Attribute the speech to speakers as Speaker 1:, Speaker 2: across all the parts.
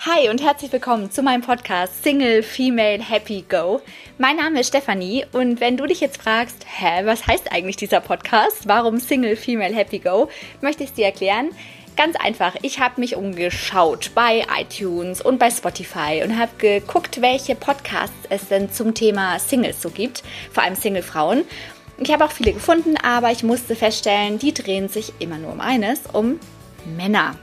Speaker 1: Hi und herzlich willkommen zu meinem Podcast Single Female Happy Go. Mein Name ist Stefanie und wenn du dich jetzt fragst, hä, was heißt eigentlich dieser Podcast? Warum Single Female Happy Go? Möchte ich es dir erklären. Ganz einfach, ich habe mich umgeschaut bei iTunes und bei Spotify und habe geguckt, welche Podcasts es denn zum Thema Singles so gibt, vor allem Single-Frauen. Ich habe auch viele gefunden, aber ich musste feststellen, die drehen sich immer nur um eines, um Männer.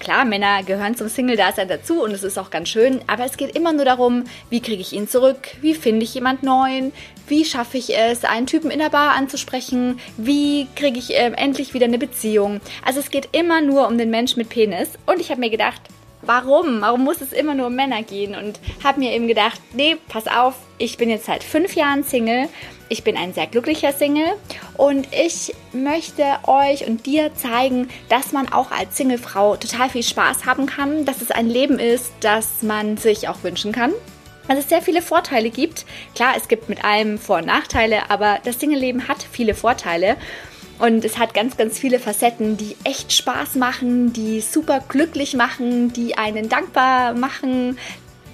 Speaker 1: Klar, Männer gehören zum Single-Dasein dazu und es ist auch ganz schön, aber es geht immer nur darum, wie kriege ich ihn zurück, wie finde ich jemand neuen, wie schaffe ich es, einen Typen in der Bar anzusprechen, wie kriege ich äh, endlich wieder eine Beziehung. Also es geht immer nur um den Mensch mit Penis und ich habe mir gedacht, warum? Warum muss es immer nur um Männer gehen? Und habe mir eben gedacht, nee, pass auf, ich bin jetzt seit fünf Jahren Single. Ich bin ein sehr glücklicher Single und ich möchte euch und dir zeigen, dass man auch als Singlefrau total viel Spaß haben kann, dass es ein Leben ist, das man sich auch wünschen kann. Dass es sehr viele Vorteile gibt. Klar, es gibt mit allem Vor- und Nachteile, aber das Single-Leben hat viele Vorteile. Und es hat ganz, ganz viele Facetten, die echt Spaß machen, die super glücklich machen, die einen dankbar machen.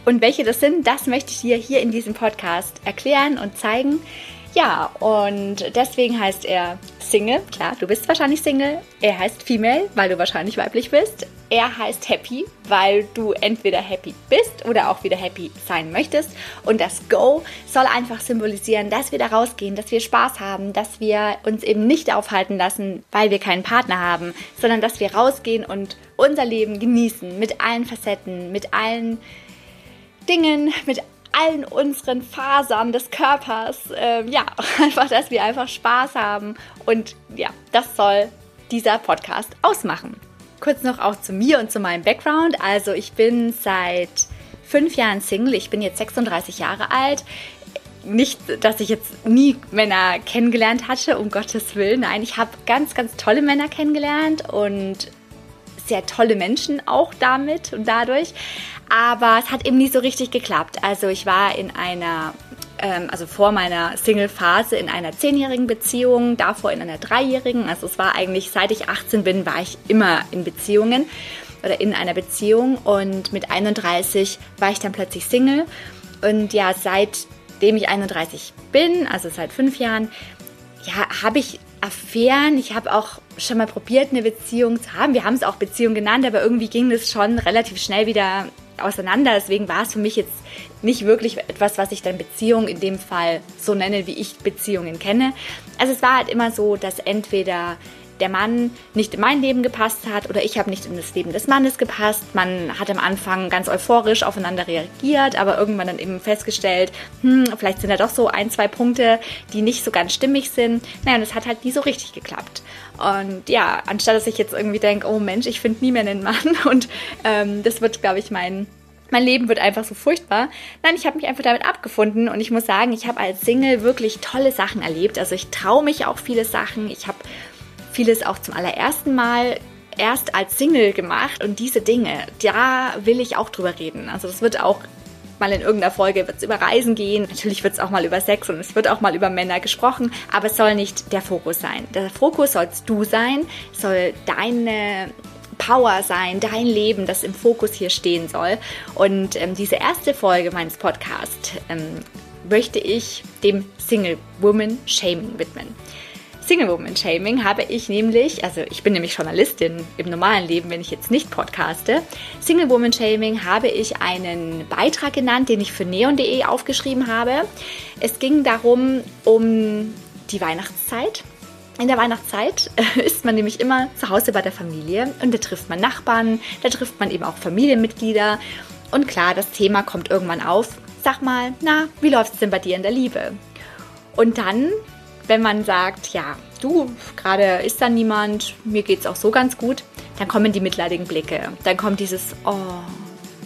Speaker 1: Und welche das sind, das möchte ich dir hier in diesem Podcast erklären und zeigen. Ja, und deswegen heißt er Single. Klar, du bist wahrscheinlich Single. Er heißt Female, weil du wahrscheinlich weiblich bist. Er heißt Happy, weil du entweder happy bist oder auch wieder happy sein möchtest. Und das Go soll einfach symbolisieren, dass wir da rausgehen, dass wir Spaß haben, dass wir uns eben nicht aufhalten lassen, weil wir keinen Partner haben, sondern dass wir rausgehen und unser Leben genießen mit allen Facetten, mit allen Dingen, mit allen unseren Fasern des Körpers. Ähm, ja, einfach, dass wir einfach Spaß haben. Und ja, das soll dieser Podcast ausmachen. Kurz noch auch zu mir und zu meinem Background. Also ich bin seit fünf Jahren Single. Ich bin jetzt 36 Jahre alt. Nicht, dass ich jetzt nie Männer kennengelernt hatte, um Gottes Willen. Nein, ich habe ganz, ganz tolle Männer kennengelernt und sehr tolle Menschen auch damit und dadurch. Aber es hat eben nie so richtig geklappt. Also ich war in einer, ähm, also vor meiner Single-Phase in einer zehnjährigen Beziehung, davor in einer dreijährigen. Also es war eigentlich, seit ich 18 bin, war ich immer in Beziehungen oder in einer Beziehung. Und mit 31 war ich dann plötzlich Single. Und ja, seitdem ich 31 bin, also seit fünf Jahren, ja, habe ich Affären. Ich habe auch schon mal probiert, eine Beziehung zu haben. Wir haben es auch Beziehung genannt, aber irgendwie ging das schon relativ schnell wieder auseinander. Deswegen war es für mich jetzt nicht wirklich etwas, was ich dann Beziehung in dem Fall so nenne, wie ich Beziehungen kenne. Also es war halt immer so, dass entweder der Mann nicht in mein Leben gepasst hat oder ich habe nicht in das Leben des Mannes gepasst. Man hat am Anfang ganz euphorisch aufeinander reagiert, aber irgendwann dann eben festgestellt, hm, vielleicht sind da doch so ein, zwei Punkte, die nicht so ganz stimmig sind. Naja, und es hat halt nie so richtig geklappt. Und ja, anstatt dass ich jetzt irgendwie denke, oh Mensch, ich finde nie mehr einen Mann und ähm, das wird, glaube ich, mein mein Leben wird einfach so furchtbar. Nein, ich habe mich einfach damit abgefunden und ich muss sagen, ich habe als Single wirklich tolle Sachen erlebt. Also ich traue mich auch viele Sachen. Ich habe vieles auch zum allerersten Mal erst als Single gemacht und diese Dinge, da will ich auch drüber reden. Also das wird auch mal in irgendeiner Folge wird es über Reisen gehen. Natürlich wird es auch mal über Sex und es wird auch mal über Männer gesprochen, aber es soll nicht der Fokus sein. Der Fokus sollst du sein, soll deine Power sein, dein Leben, das im Fokus hier stehen soll. Und ähm, diese erste Folge meines Podcasts ähm, möchte ich dem Single Woman Shaming widmen. Single Woman Shaming habe ich nämlich, also ich bin nämlich Journalistin im normalen Leben, wenn ich jetzt nicht podcaste. Single Woman Shaming habe ich einen Beitrag genannt, den ich für neon.de aufgeschrieben habe. Es ging darum, um die Weihnachtszeit. In der Weihnachtszeit ist man nämlich immer zu Hause bei der Familie und da trifft man Nachbarn, da trifft man eben auch Familienmitglieder. Und klar, das Thema kommt irgendwann auf. Sag mal, na, wie läuft es denn bei dir in der Liebe? Und dann wenn man sagt, ja, du, gerade ist da niemand, mir geht es auch so ganz gut, dann kommen die mitleidigen Blicke. Dann kommt dieses, oh,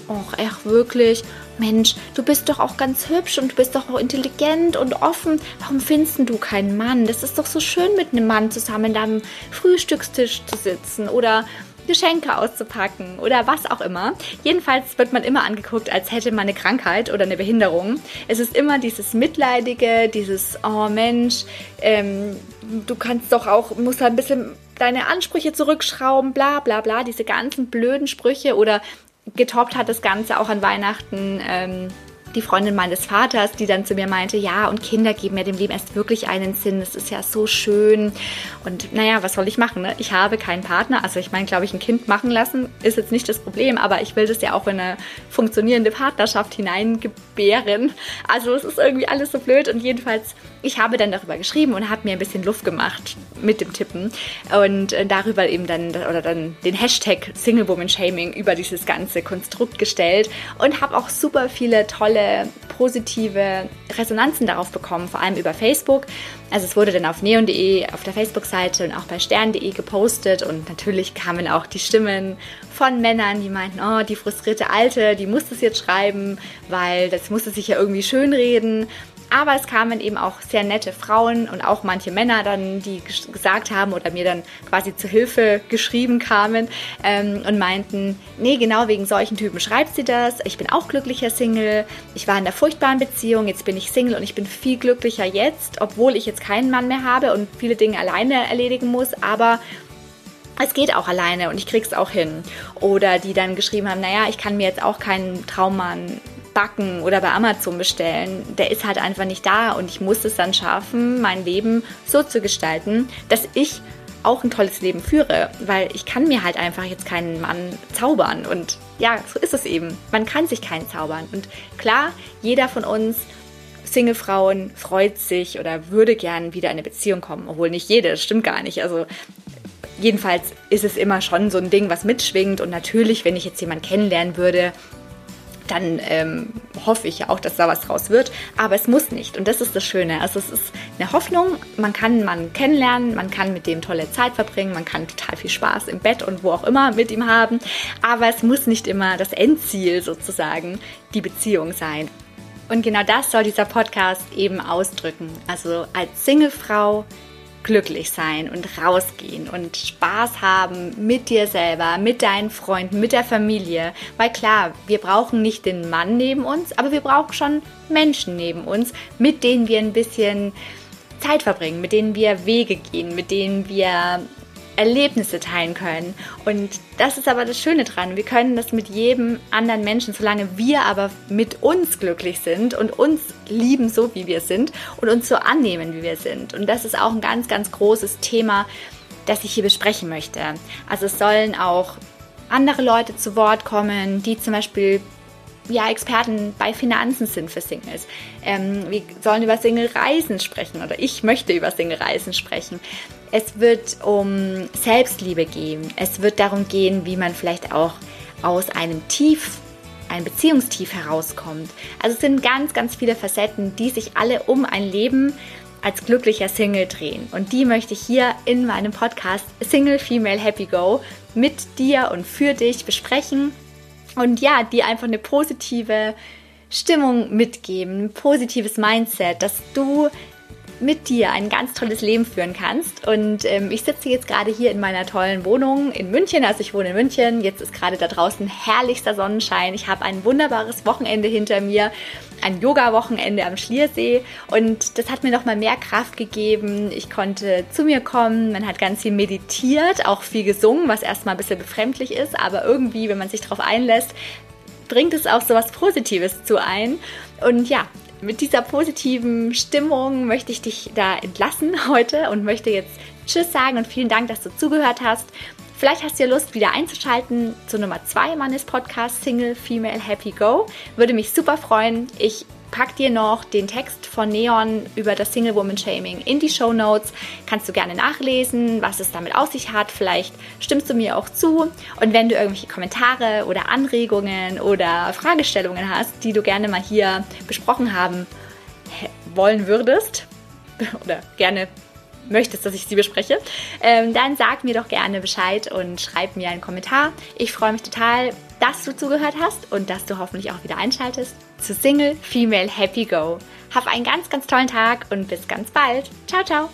Speaker 1: oh, echt wirklich, Mensch, du bist doch auch ganz hübsch und du bist doch auch intelligent und offen. Warum findest du keinen Mann? Das ist doch so schön, mit einem Mann zusammen am Frühstückstisch zu sitzen oder Geschenke auszupacken oder was auch immer. Jedenfalls wird man immer angeguckt, als hätte man eine Krankheit oder eine Behinderung. Es ist immer dieses Mitleidige, dieses, oh Mensch, ähm, du kannst doch auch, musst ein bisschen deine Ansprüche zurückschrauben, bla bla bla, diese ganzen blöden Sprüche oder getoppt hat das Ganze auch an Weihnachten. Ähm, die Freundin meines Vaters, die dann zu mir meinte, ja, und Kinder geben ja dem Leben erst wirklich einen Sinn. Das ist ja so schön. Und naja, was soll ich machen? Ne? Ich habe keinen Partner. Also ich meine, glaube ich, ein Kind machen lassen ist jetzt nicht das Problem, aber ich will das ja auch in eine funktionierende Partnerschaft hineingebären. Also es ist irgendwie alles so blöd. Und jedenfalls, ich habe dann darüber geschrieben und habe mir ein bisschen Luft gemacht mit dem Tippen. Und äh, darüber eben dann, oder dann den Hashtag Single Woman Shaming über dieses ganze Konstrukt gestellt und habe auch super viele tolle viele positive Resonanzen darauf bekommen, vor allem über Facebook. Also es wurde dann auf neon.de, auf der Facebook-Seite und auch bei stern.de gepostet und natürlich kamen auch die Stimmen von Männern, die meinten, oh, die frustrierte Alte, die muss das jetzt schreiben, weil das musste sich ja irgendwie schönreden. Aber es kamen eben auch sehr nette Frauen und auch manche Männer dann, die gesagt haben oder mir dann quasi zu Hilfe geschrieben kamen ähm, und meinten, nee, genau wegen solchen Typen schreibt sie das. Ich bin auch glücklicher Single. Ich war in einer furchtbaren Beziehung, jetzt bin ich Single und ich bin viel glücklicher jetzt, obwohl ich jetzt keinen Mann mehr habe und viele Dinge alleine erledigen muss. Aber es geht auch alleine und ich krieg's auch hin. Oder die dann geschrieben haben, naja, ich kann mir jetzt auch keinen Traummann backen oder bei Amazon bestellen, der ist halt einfach nicht da. Und ich muss es dann schaffen, mein Leben so zu gestalten, dass ich auch ein tolles Leben führe, weil ich kann mir halt einfach jetzt keinen Mann zaubern. Und ja, so ist es eben. Man kann sich keinen zaubern. Und klar, jeder von uns Single-Frauen freut sich oder würde gern wieder in eine Beziehung kommen, obwohl nicht jede, das stimmt gar nicht. Also jedenfalls ist es immer schon so ein Ding, was mitschwingt. Und natürlich, wenn ich jetzt jemanden kennenlernen würde, dann ähm, hoffe ich ja auch, dass da was draus wird. Aber es muss nicht. Und das ist das Schöne. Also es ist eine Hoffnung. Man kann man kennenlernen, man kann mit dem tolle Zeit verbringen, man kann total viel Spaß im Bett und wo auch immer mit ihm haben. Aber es muss nicht immer das Endziel sozusagen die Beziehung sein. Und genau das soll dieser Podcast eben ausdrücken. Also als Singlefrau glücklich sein und rausgehen und Spaß haben mit dir selber, mit deinen Freunden, mit der Familie. Weil klar, wir brauchen nicht den Mann neben uns, aber wir brauchen schon Menschen neben uns, mit denen wir ein bisschen Zeit verbringen, mit denen wir Wege gehen, mit denen wir Erlebnisse teilen können. Und das ist aber das Schöne dran. Wir können das mit jedem anderen Menschen, solange wir aber mit uns glücklich sind und uns lieben, so wie wir sind und uns so annehmen, wie wir sind. Und das ist auch ein ganz, ganz großes Thema, das ich hier besprechen möchte. Also es sollen auch andere Leute zu Wort kommen, die zum Beispiel ja, Experten bei Finanzen sind für Singles. Ähm, wir sollen über Single-Reisen sprechen oder ich möchte über Single-Reisen sprechen. Es wird um Selbstliebe gehen. Es wird darum gehen, wie man vielleicht auch aus einem Tief, einem Beziehungstief herauskommt. Also es sind ganz, ganz viele Facetten, die sich alle um ein Leben als glücklicher Single drehen. Und die möchte ich hier in meinem Podcast Single Female Happy Go mit dir und für dich besprechen. Und ja, dir einfach eine positive Stimmung mitgeben, ein positives Mindset, dass du mit dir ein ganz tolles Leben führen kannst. Und ähm, ich sitze jetzt gerade hier in meiner tollen Wohnung in München. Also ich wohne in München. Jetzt ist gerade da draußen herrlichster Sonnenschein. Ich habe ein wunderbares Wochenende hinter mir. Ein Yoga-Wochenende am Schliersee. Und das hat mir nochmal mehr Kraft gegeben. Ich konnte zu mir kommen. Man hat ganz viel meditiert, auch viel gesungen, was erstmal ein bisschen befremdlich ist. Aber irgendwie, wenn man sich darauf einlässt, bringt es auch so was Positives zu ein. Und ja, mit dieser positiven Stimmung möchte ich dich da entlassen heute und möchte jetzt Tschüss sagen und vielen Dank, dass du zugehört hast. Vielleicht hast du ja Lust, wieder einzuschalten zu Nummer 2 meines Podcasts Single Female Happy Go. Würde mich super freuen. Ich pack dir noch den Text von Neon über das Single Woman Shaming in die Show Notes. Kannst du gerne nachlesen, was es damit auf sich hat. Vielleicht stimmst du mir auch zu. Und wenn du irgendwelche Kommentare oder Anregungen oder Fragestellungen hast, die du gerne mal hier besprochen haben wollen würdest oder gerne möchtest, dass ich sie bespreche, ähm, dann sag mir doch gerne Bescheid und schreib mir einen Kommentar. Ich freue mich total, dass du zugehört hast und dass du hoffentlich auch wieder einschaltest zu Single Female Happy Go. Hab einen ganz, ganz tollen Tag und bis ganz bald. Ciao, ciao.